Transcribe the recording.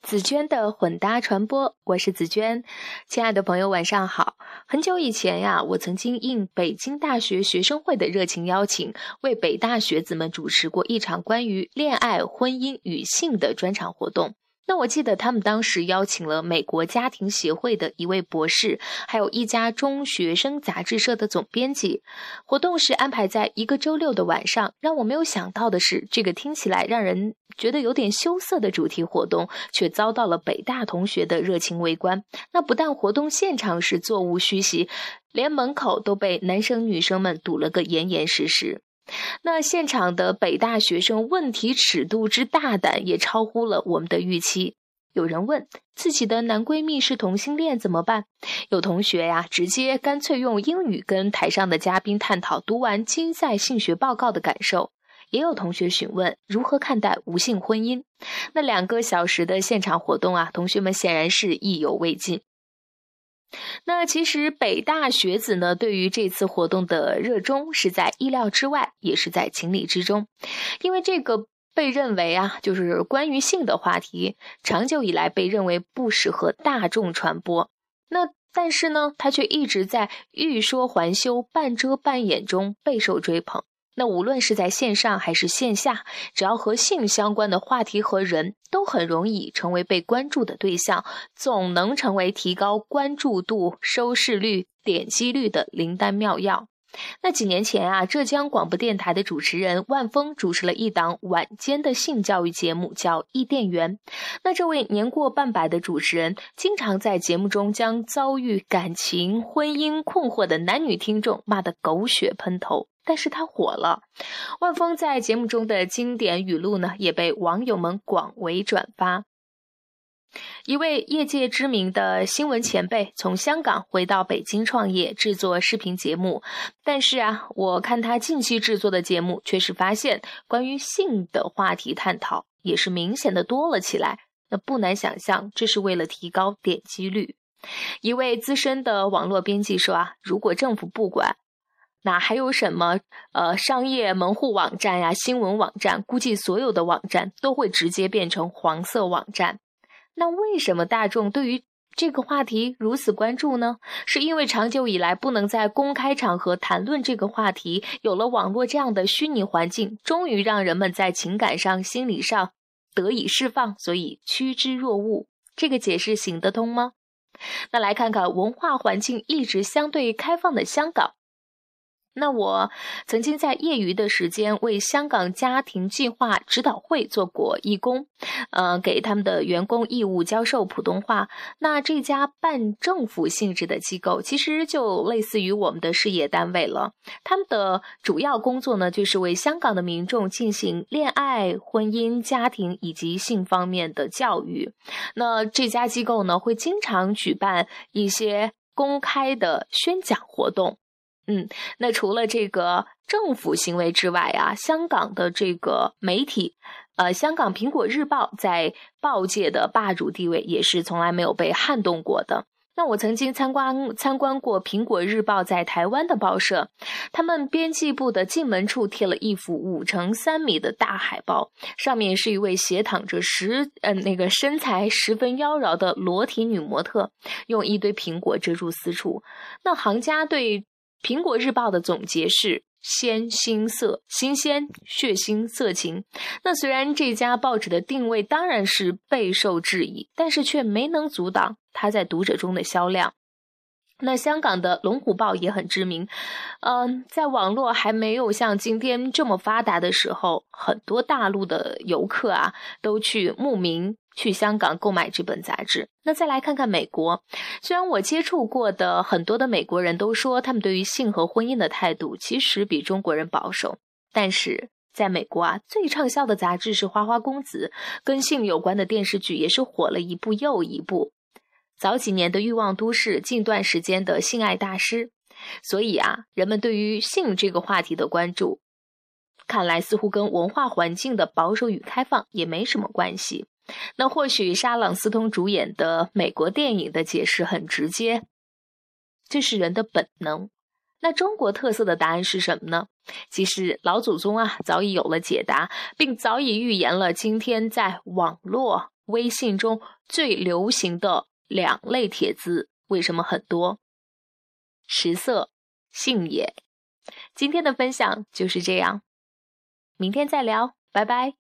紫娟的混搭传播，我是紫娟，亲爱的朋友，晚上好。很久以前呀，我曾经应北京大学学生会的热情邀请，为北大学子们主持过一场关于恋爱、婚姻与性的专场活动。那我记得他们当时邀请了美国家庭协会的一位博士，还有一家中学生杂志社的总编辑。活动是安排在一个周六的晚上。让我没有想到的是，这个听起来让人觉得有点羞涩的主题活动，却遭到了北大同学的热情围观。那不但活动现场是座无虚席，连门口都被男生女生们堵了个严严实实。那现场的北大学生问题尺度之大胆，也超乎了我们的预期。有人问自己的男闺蜜是同性恋怎么办？有同学呀，直接干脆用英语跟台上的嘉宾探讨读完金赛性学报告的感受。也有同学询问如何看待无性婚姻。那两个小时的现场活动啊，同学们显然是意犹未尽。那其实北大学子呢，对于这次活动的热衷是在意料之外，也是在情理之中，因为这个被认为啊，就是关于性的话题，长久以来被认为不适合大众传播。那但是呢，它却一直在欲说还休、半遮半掩中备受追捧。那无论是在线上还是线下，只要和性相关的话题和人很容易成为被关注的对象，总能成为提高关注度、收视率、点击率的灵丹妙药。那几年前啊，浙江广播电台的主持人万峰主持了一档晚间的性教育节目，叫《伊甸园》。那这位年过半百的主持人，经常在节目中将遭遇感情、婚姻困惑的男女听众骂得狗血喷头。但是他火了，万峰在节目中的经典语录呢，也被网友们广为转发。一位业界知名的新闻前辈从香港回到北京创业，制作视频节目。但是啊，我看他近期制作的节目，却是发现关于性的话题探讨也是明显的多了起来。那不难想象，这是为了提高点击率。一位资深的网络编辑说啊，如果政府不管。那还有什么？呃，商业门户网站呀，新闻网站，估计所有的网站都会直接变成黄色网站。那为什么大众对于这个话题如此关注呢？是因为长久以来不能在公开场合谈论这个话题，有了网络这样的虚拟环境，终于让人们在情感上、心理上得以释放，所以趋之若鹜。这个解释行得通吗？那来看看文化环境一直相对开放的香港。那我曾经在业余的时间为香港家庭计划指导会做过义工，呃，给他们的员工义务教授普通话。那这家半政府性质的机构，其实就类似于我们的事业单位了。他们的主要工作呢，就是为香港的民众进行恋爱、婚姻、家庭以及性方面的教育。那这家机构呢，会经常举办一些公开的宣讲活动。嗯，那除了这个政府行为之外啊，香港的这个媒体，呃，香港苹果日报在报界的霸主地位也是从来没有被撼动过的。那我曾经参观参观过苹果日报在台湾的报社，他们编辑部的进门处贴了一幅五乘三米的大海报，上面是一位斜躺着十呃那个身材十分妖娆的裸体女模特，用一堆苹果遮住私处。那行家对。苹果日报的总结是：鲜、新、色、新鲜、血腥、色情。那虽然这家报纸的定位当然是备受质疑，但是却没能阻挡它在读者中的销量。那香港的龙虎报也很知名，嗯，在网络还没有像今天这么发达的时候，很多大陆的游客啊都去慕名去香港购买这本杂志。那再来看看美国，虽然我接触过的很多的美国人都说他们对于性和婚姻的态度其实比中国人保守，但是在美国啊，最畅销的杂志是《花花公子》，跟性有关的电视剧也是火了一部又一部。早几年的欲望都市，近段时间的性爱大师，所以啊，人们对于性这个话题的关注，看来似乎跟文化环境的保守与开放也没什么关系。那或许沙朗斯通主演的美国电影的解释很直接，这是人的本能。那中国特色的答案是什么呢？其实老祖宗啊早已有了解答，并早已预言了今天在网络。微信中最流行的两类帖子为什么很多？食色，性也。今天的分享就是这样，明天再聊，拜拜。